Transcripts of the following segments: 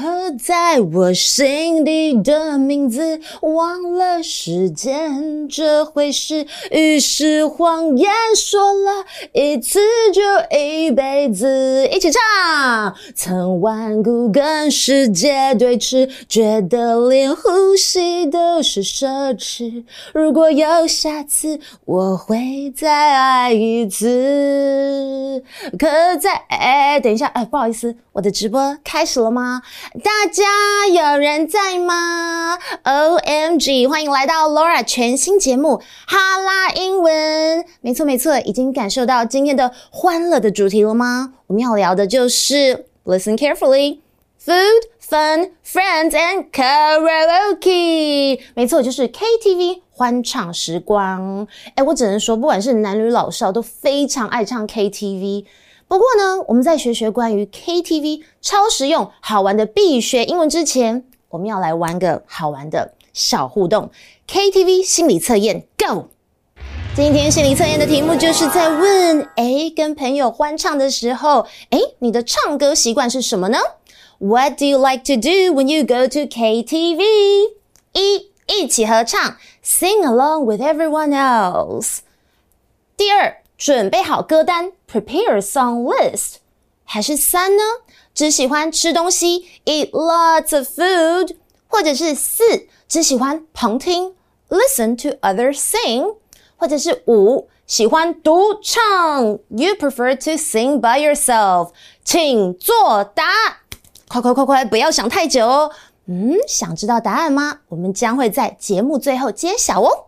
刻在我心底的名字，忘了时间这回事。于是谎言说了一次就一辈子，一起唱。曾顽固跟世界对峙，觉得连呼吸都是奢侈。如果有下次，我会再爱一次。可在哎，等一下，哎，不好意思，我的直播开始了吗？大家有人在吗？OMG，欢迎来到 Laura 全新节目哈拉英文。没错没错，已经感受到今天的欢乐的主题了吗？我们要聊的就是 Listen carefully，Food, Fun, Friends and Karaoke。没错，就是 KTV 欢唱时光。哎，我只能说，不管是男女老少，都非常爱唱 KTV。不过呢，我们在学学关于 KTV 超实用、好玩的必学英文之前，我们要来玩个好玩的小互动 KTV 心理测验，Go！今天心理测验的题目就是在问：诶，跟朋友欢唱的时候，诶，你的唱歌习惯是什么呢？What do you like to do when you go to KTV？一，一起合唱，Sing along with everyone else。第二，准备好歌单，prepare song list，还是三呢？只喜欢吃东西，eat lots of food，或者是四，只喜欢旁听，listen to others sing，或者是五，喜欢独唱，you prefer to sing by yourself。请作答，快快快快，不要想太久哦。嗯，想知道答案吗？我们将会在节目最后揭晓哦。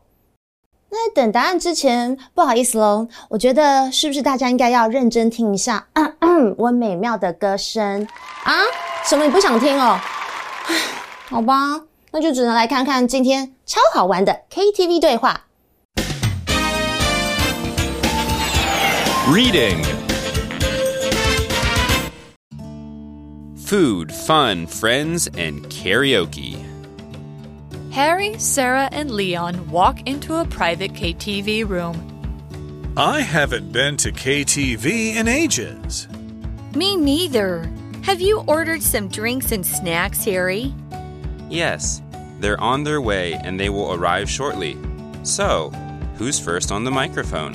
那等答案之前，不好意思喽，我觉得是不是大家应该要认真听一下咳咳 我美妙的歌声啊？什么你不想听哦？好吧，那就只能来看看今天超好玩的 KTV 对话。Reading Food, Fun, Friends, and Karaoke. Harry, Sarah, and Leon walk into a private KTV room. I haven't been to KTV in ages. Me neither. Have you ordered some drinks and snacks, Harry? Yes, they're on their way and they will arrive shortly. So, who's first on the microphone?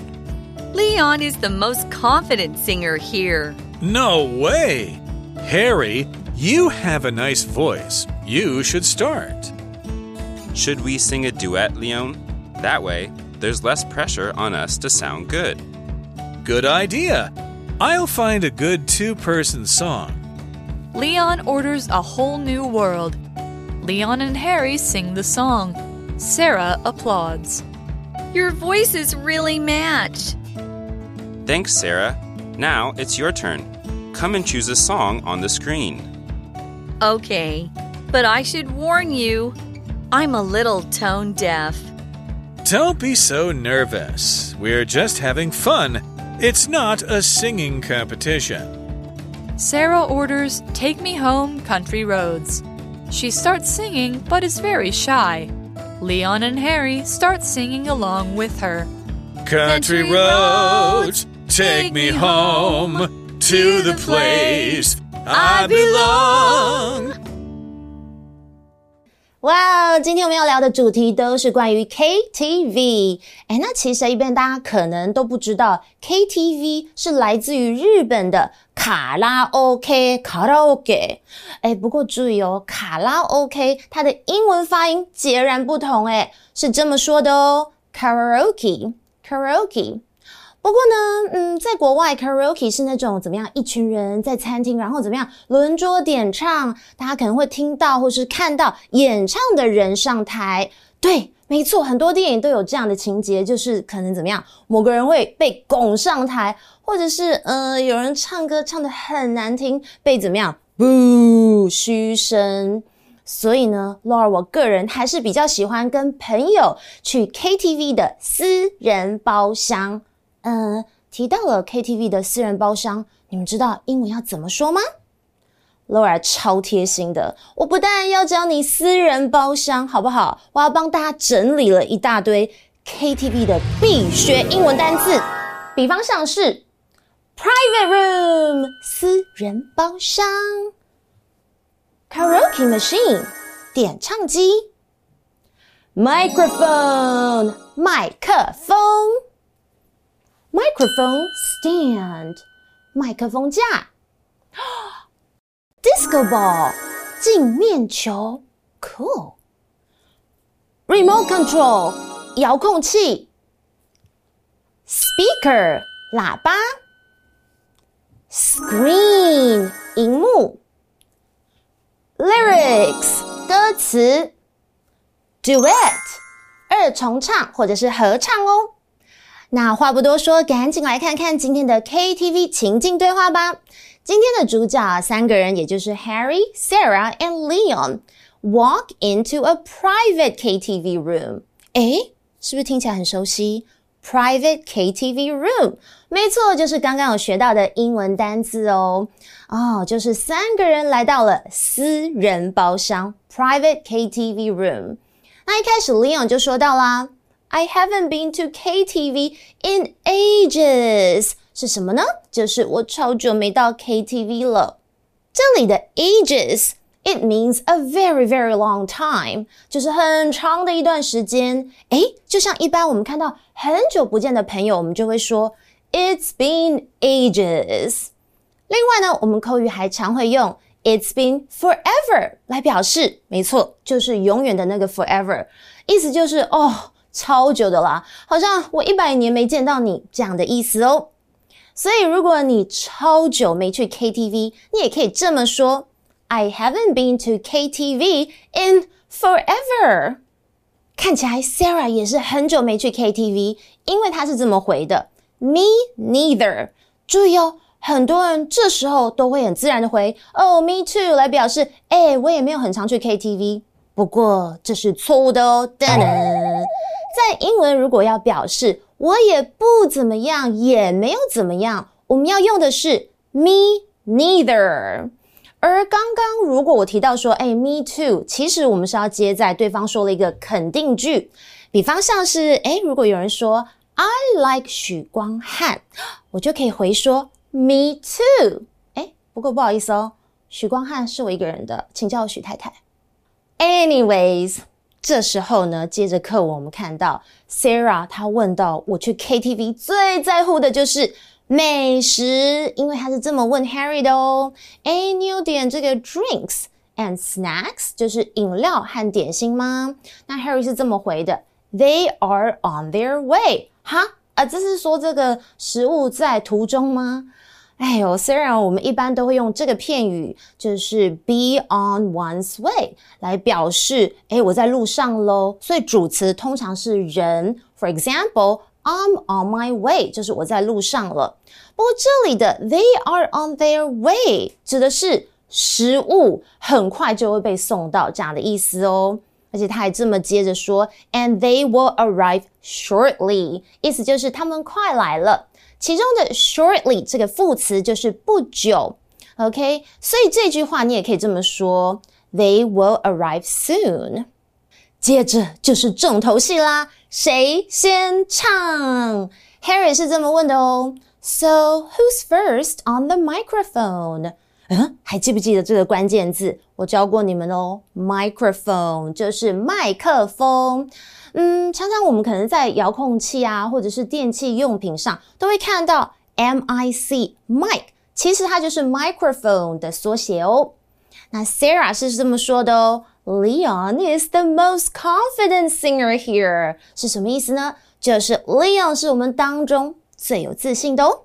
Leon is the most confident singer here. No way! Harry, you have a nice voice. You should start. Should we sing a duet, Leon? That way, there's less pressure on us to sound good. Good idea. I'll find a good two person song. Leon orders a whole new world. Leon and Harry sing the song. Sarah applauds. Your voices really match. Thanks, Sarah. Now it's your turn. Come and choose a song on the screen. Okay, but I should warn you I'm a little tone deaf. Don't be so nervous. We're just having fun. It's not a singing competition. Sarah orders Take Me Home Country Roads. She starts singing but is very shy. Leon and Harry start singing along with her. Country, Country roads, take me home to the place I belong. 哇！今天我们要聊的主题都是关于 KTV。哎，那其实一般大家可能都不知道，KTV 是来自于日本的卡拉 OK 卡拉 OK。哎，不过注意哦，卡拉 OK 它的英文发音截然不同，哎，是这么说的哦，Karaoke Karaoke。不过呢，嗯，在国外，karaoke 是那种怎么样？一群人在餐厅，然后怎么样轮桌点唱，大家可能会听到或是看到演唱的人上台。对，没错，很多电影都有这样的情节，就是可能怎么样，某个人会被拱上台，或者是呃，有人唱歌唱得很难听，被怎么样？不，嘘声。所以呢，Laura，我个人还是比较喜欢跟朋友去 KTV 的私人包厢。嗯，提到了 KTV 的私人包厢，你们知道英文要怎么说吗？Laura 超贴心的，我不但要教你私人包厢，好不好？我要帮大家整理了一大堆 KTV 的必学英文单字，比方像是 private room 私人包厢 karaoke machine 点唱机，microphone 麦克风，microphone stand 麦克风架，disco ball 镜面球，cool，remote control 遥控器，speaker 喇叭，screen 荧幕。Lyrics 歌词，Duet 二重唱或者是合唱哦。那话不多说，赶紧来看看今天的 KTV 情境对话吧。今天的主角三个人，也就是 Harry、Sarah and Leon walk into a private KTV room。诶，是不是听起来很熟悉？Private KTV room，没错，就是刚刚有学到的英文单字哦。哦，就是三个人来到了私人包厢，Private KTV room。那一开始，Leon 就说到啦 ，I haven't been to KTV in ages，是什么呢？就是我超久没到 KTV 了。这里的 ages。It means a very, very long time，就是很长的一段时间。诶，就像一般我们看到很久不见的朋友，我们就会说 It's been ages。另外呢，我们口语还常会用 It's been forever 来表示，没错，就是永远的那个 forever，意思就是哦， 超久的啦，好像我一百年没见到你这样的意思哦。所以如果你超久没去 KTV，你也可以这么说。I haven't been to KTV in forever。看起来 Sarah 也是很久没去 KTV，因为她是这么回的：Me neither。注意哦，很多人这时候都会很自然的回：Oh, me too，来表示，诶，我也没有很常去 KTV。不过这是错误的哦。噔噔，在英文如果要表示我也不怎么样，也没有怎么样，我们要用的是 Me neither。而刚刚，如果我提到说，哎，me too，其实我们是要接在对方说了一个肯定句，比方像是，哎，如果有人说 I like 许光汉，我就可以回说 me too。哎，不过不好意思哦，许光汉是我一个人的，请叫我许太太。Anyways，这时候呢，接着课文我们看到 Sarah 她问到，我去 KTV 最在乎的就是。美食，因为他是这么问 Harry 的哦。诶，你有点这个 drinks and snacks，就是饮料和点心吗？那 Harry 是这么回的：They are on their way。哈啊，这是说这个食物在途中吗？哎呦，虽然我们一般都会用这个片语，就是 be on one's way 来表示，诶，我在路上喽。所以主词通常是人。For example。I'm on my way，就是我在路上了。不过这里的 they are on their way 指的是食物很快就会被送到这样的意思哦。而且他还这么接着说，and they will arrive shortly，意思就是他们快来了。其中的 shortly 这个副词就是不久，OK？所以这句话你也可以这么说，they will arrive soon。接着就是重头戏啦。谁先唱？Harry 是这么问的哦。So who's first on the microphone？嗯，还记不记得这个关键字？我教过你们哦。Microphone 就是麦克风。嗯，常常我们可能在遥控器啊，或者是电器用品上，都会看到 M-I-C，mic，其实它就是 microphone 的缩写哦。那 Sarah 是这么说的哦。Leon is the most confident singer here，是什么意思呢？就是 Leon 是我们当中最有自信的哦。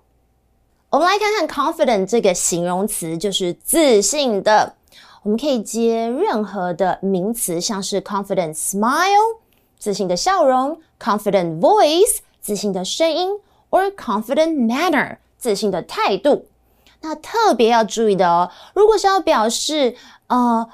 我们来看看 confident 这个形容词，就是自信的。我们可以接任何的名词，像是 confident smile，自信的笑容；confident voice，自信的声音；or confident manner，自信的态度。那特别要注意的哦，如果是要表示呃。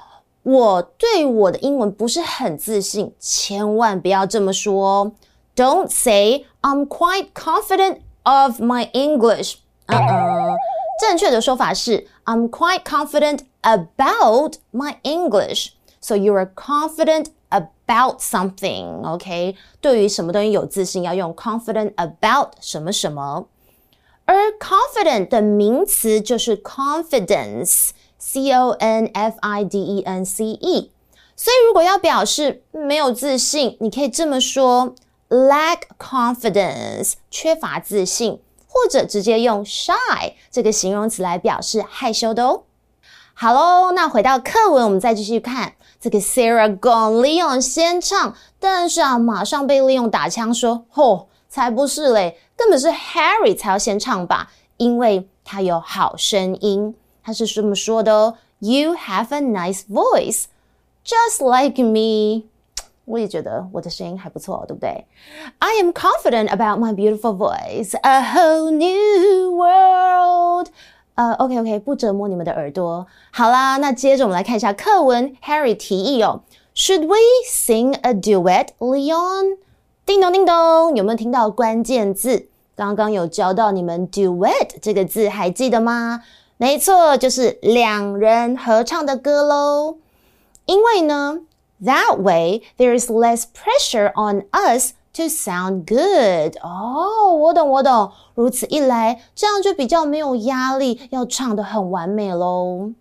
我对我的英文不是很自信，千万不要这么说哦。Don't say I'm quite confident of my English。呃呃，正确的说法是 I'm quite confident about my English。So you are confident about about something, OK？对于什么东西有自信，要用 confident about 什么什么。而 confident 的名词就是 confidence。C O N F I D E N C E。所以如果要表示没有自信，你可以这么说：lack confidence，缺乏自信，或者直接用 shy 这个形容词来表示害羞的哦。好喽，那回到课文，我们再继续看这个 Sarah gone Leon 先唱，但是啊，马上被 Leon 打枪说：“吼，才不是嘞，根本是 Harry 才要先唱吧，因为他有好声音。”他是这么说的哦：“You have a nice voice, just like me。”我也觉得我的声音还不错，对不对？I am confident about my beautiful voice, a whole new world. 呃、，OK OK，不折磨你们的耳朵。好啦，那接着我们来看一下课文。Harry 提议哦，Should we sing a duet, Leon？叮咚叮咚，有没有听到关键字？刚刚有教到你们 duet 这个字，还记得吗？没错，就是两人合唱的歌喽。因为呢，That way there is less pressure on us. To sound good 哦，我懂我懂。如此一来，这样就比较没有压力，要唱得很完美喽。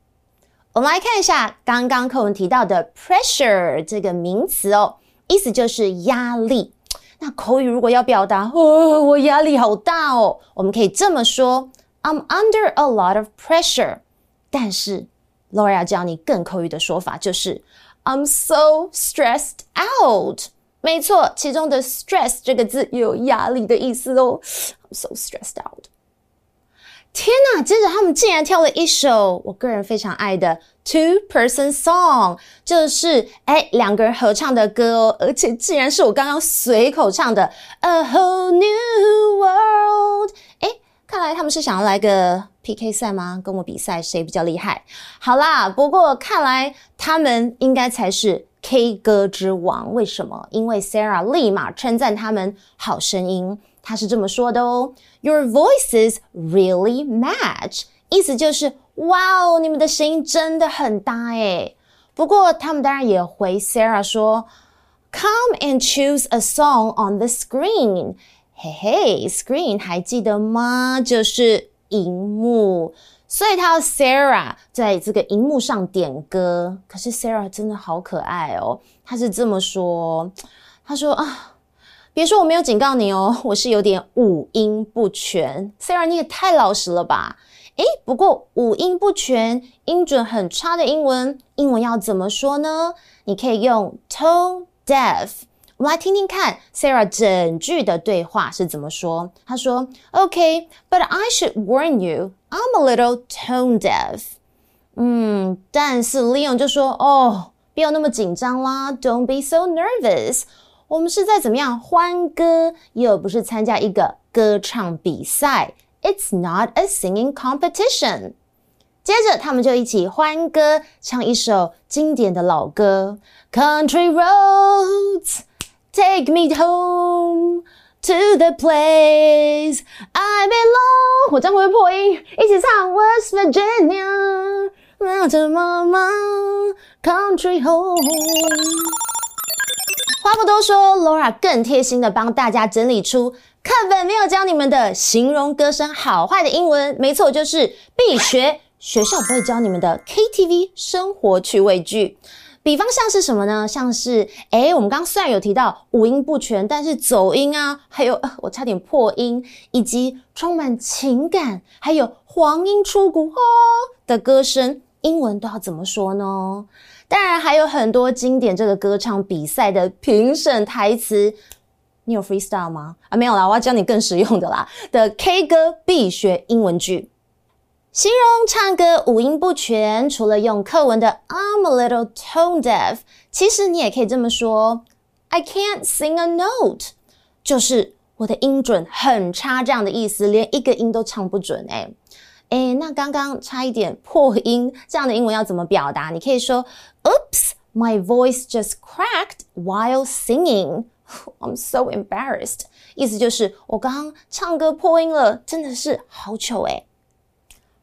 我们来看一下刚刚课文提到的 pressure 这个名词哦，意思就是压力。那口语如果要表达，哦，我压力好大哦，我们可以这么说：I'm under a lot of pressure。但是 Laura 教你更口语的说法，就是 I'm so stressed out。没错，其中的 stress 这个字有压力的意思哦。I'm so stressed out。天哪！接着他们竟然跳了一首我个人非常爱的 two-person song，就是哎两个人合唱的歌哦，而且竟然是我刚刚随口唱的 A whole new world。哎，看来他们是想要来个 PK 赛吗？跟我比赛谁比较厉害？好啦，不过看来他们应该才是。K 歌之王，为什么？因为 Sarah 立马称赞他们好声音，她是这么说的哦：“Your voices really match。”意思就是，哇哦，你们的声音真的很搭诶。不过他们当然也回 Sarah 说：“Come and choose a song on the screen。”嘿嘿，screen 还记得吗？就是荧幕。所以他要 Sarah 在这个荧幕上点歌，可是 Sarah 真的好可爱哦。他是这么说，他说啊，别说我没有警告你哦，我是有点五音不全。Sarah 你也太老实了吧？诶，不过五音不全、音准很差的英文，英文要怎么说呢？你可以用 tone deaf。我们来听听看 Sarah 整句的对话是怎么说。他说：“Okay，but I should warn you。” I'm a little tone deaf。嗯，但是 Leon 就说：“哦，不要那么紧张啦，Don't be so nervous。我们是在怎么样欢歌，又不是参加一个歌唱比赛。It's not a singing competition。”接着他们就一起欢歌，唱一首经典的老歌：“Country roads, take me home。” To the place I belong，我这样会破音？一起唱 West Virginia Mountain Mama Country Home。话不多说，Laura 更贴心的帮大家整理出课本没有教你们的形容歌声好坏的英文。没错，就是必学，学校不会教你们的 KTV 生活趣味句。比方像是什么呢？像是，诶，我们刚刚虽然有提到五音不全，但是走音啊，还有，呃，我差点破音，以及充满情感，还有黄莺出谷哦的歌声，英文都要怎么说呢？当然还有很多经典这个歌唱比赛的评审台词，你有 freestyle 吗？啊，没有啦，我要教你更实用的啦的 K 歌必学英文句。形容唱歌五音不全，除了用课文的 I'm a little tone deaf，其实你也可以这么说：I can't sing a note，就是我的音准很差这样的意思，连一个音都唱不准。诶诶，那刚刚差一点破音，这样的英文要怎么表达？你可以说：Oops, my voice just cracked while singing. I'm so embarrassed。意思就是我刚刚唱歌破音了，真的是好糗诶。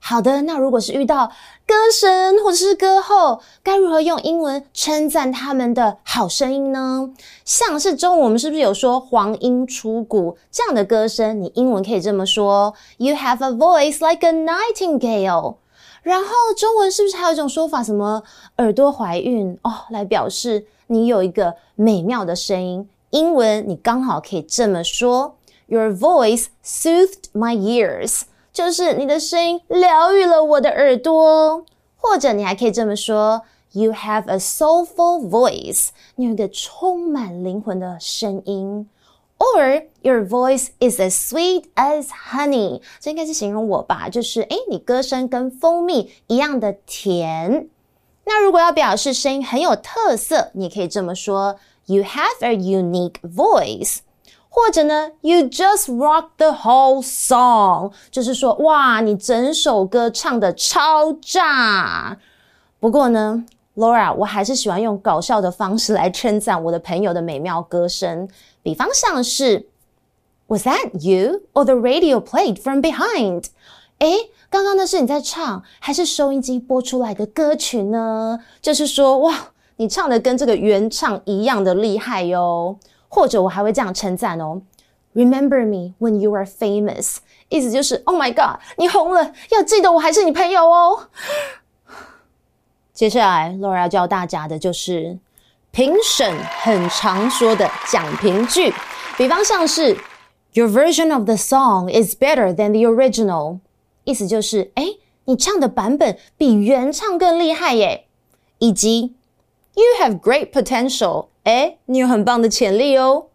好的，那如果是遇到歌神或者是歌后，该如何用英文称赞他们的好声音呢？像是中文我们是不是有说黄莺出谷这样的歌声？你英文可以这么说：You have a voice like a nightingale。然后中文是不是还有一种说法，什么耳朵怀孕哦，来表示你有一个美妙的声音？英文你刚好可以这么说：Your voice soothed my ears，就是你的声音疗愈了我的耳朵。或者你还可以这么说：You have a soulful voice，你有一个充满灵魂的声音。Or your voice is as sweet as honey，这应该是形容我吧，就是诶，你歌声跟蜂蜜一样的甜。那如果要表示声音很有特色，你可以这么说：You have a unique voice。或者呢，You just rock the whole song，就是说哇，你整首歌唱得超炸。不过呢，Laura，我还是喜欢用搞笑的方式来称赞我的朋友的美妙歌声。比方像是，Was that you or the radio played from behind？诶，刚刚那是你在唱，还是收音机播出来的歌曲呢？就是说，哇，你唱的跟这个原唱一样的厉害哟。或者我还会这样称赞哦，Remember me when you are famous，意思就是 Oh my God，你红了，要记得我还是你朋友哦。接下来，Laura 要教大家的就是。评审很常说的讲评句，比方像是 Your version of the song is better than the original，意思就是，诶，你唱的版本比原唱更厉害耶。以及 You have great potential，诶，你有很棒的潜力哦。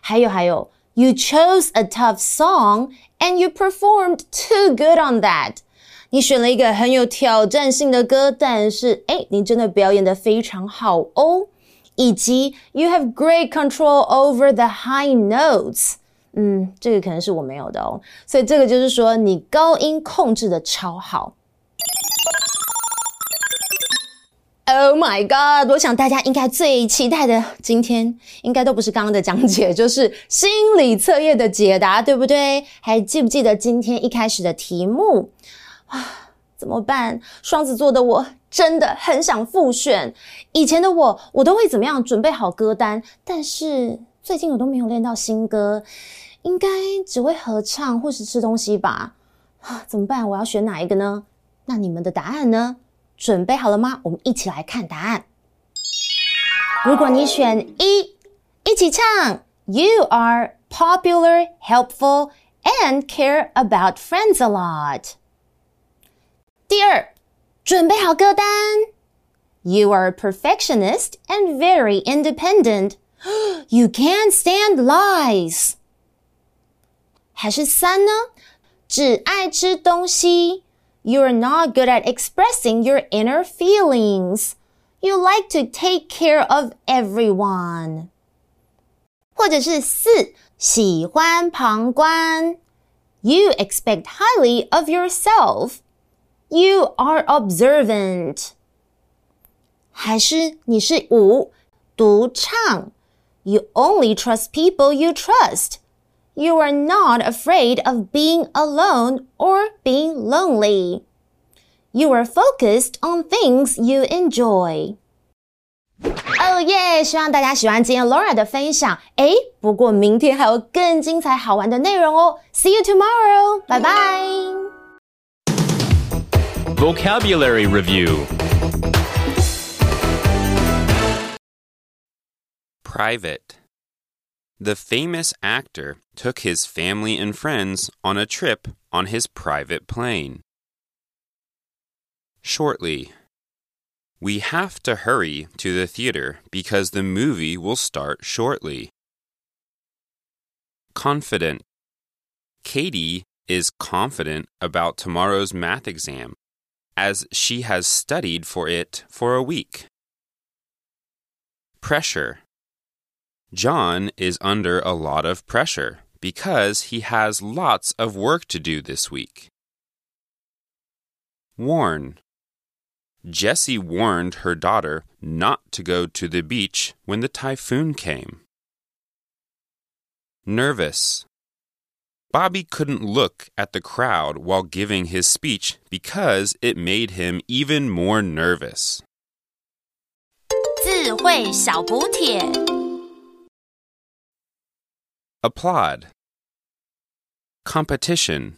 还有还有，You chose a tough song and you performed too good on that，你选了一个很有挑战性的歌，但是，诶，你真的表演得非常好哦。以及 you have great control over the high notes，嗯，这个可能是我没有的哦，所以这个就是说你高音控制的超好。 Oh my god！我想大家应该最期待的今天应该都不是刚刚的讲解，就是心理测验的解答，对不对？还记不记得今天一开始的题目啊？怎么办？双子座的我真的很想复选。以前的我，我都会怎么样准备好歌单，但是最近我都没有练到新歌，应该只会合唱或是吃东西吧？啊，怎么办？我要选哪一个呢？那你们的答案呢？准备好了吗？我们一起来看答案。如果你选一，一起唱：You are popular, helpful, and care about friends a lot。第二，准备好歌单。You are a perfectionist and very independent. You can't stand lies. 还是三呢？只爱吃东西。You are not good at expressing your inner feelings. You like to take care of everyone. 或者是四，喜欢旁观。You expect highly of yourself. You are observant，还是你是五独唱？You only trust people you trust. You are not afraid of being alone or being lonely. You are focused on things you enjoy. Oh yeah！希望大家喜欢今天 Laura 的分享。诶，不过明天还有更精彩好玩的内容哦。See you tomorrow！拜拜。Vocabulary Review Private the famous actor took his family and friends on a trip on his private plane. Shortly We have to hurry to the theater because the movie will start shortly. Confident Katie is confident about tomorrow's math exam as she has studied for it for a week. Pressure John is under a lot of pressure because he has lots of work to do this week. Warn Jessie warned her daughter not to go to the beach when the typhoon came. Nervous Bobby couldn't look at the crowd while giving his speech because it made him even more nervous. 智慧小补帖 Applaud. Competition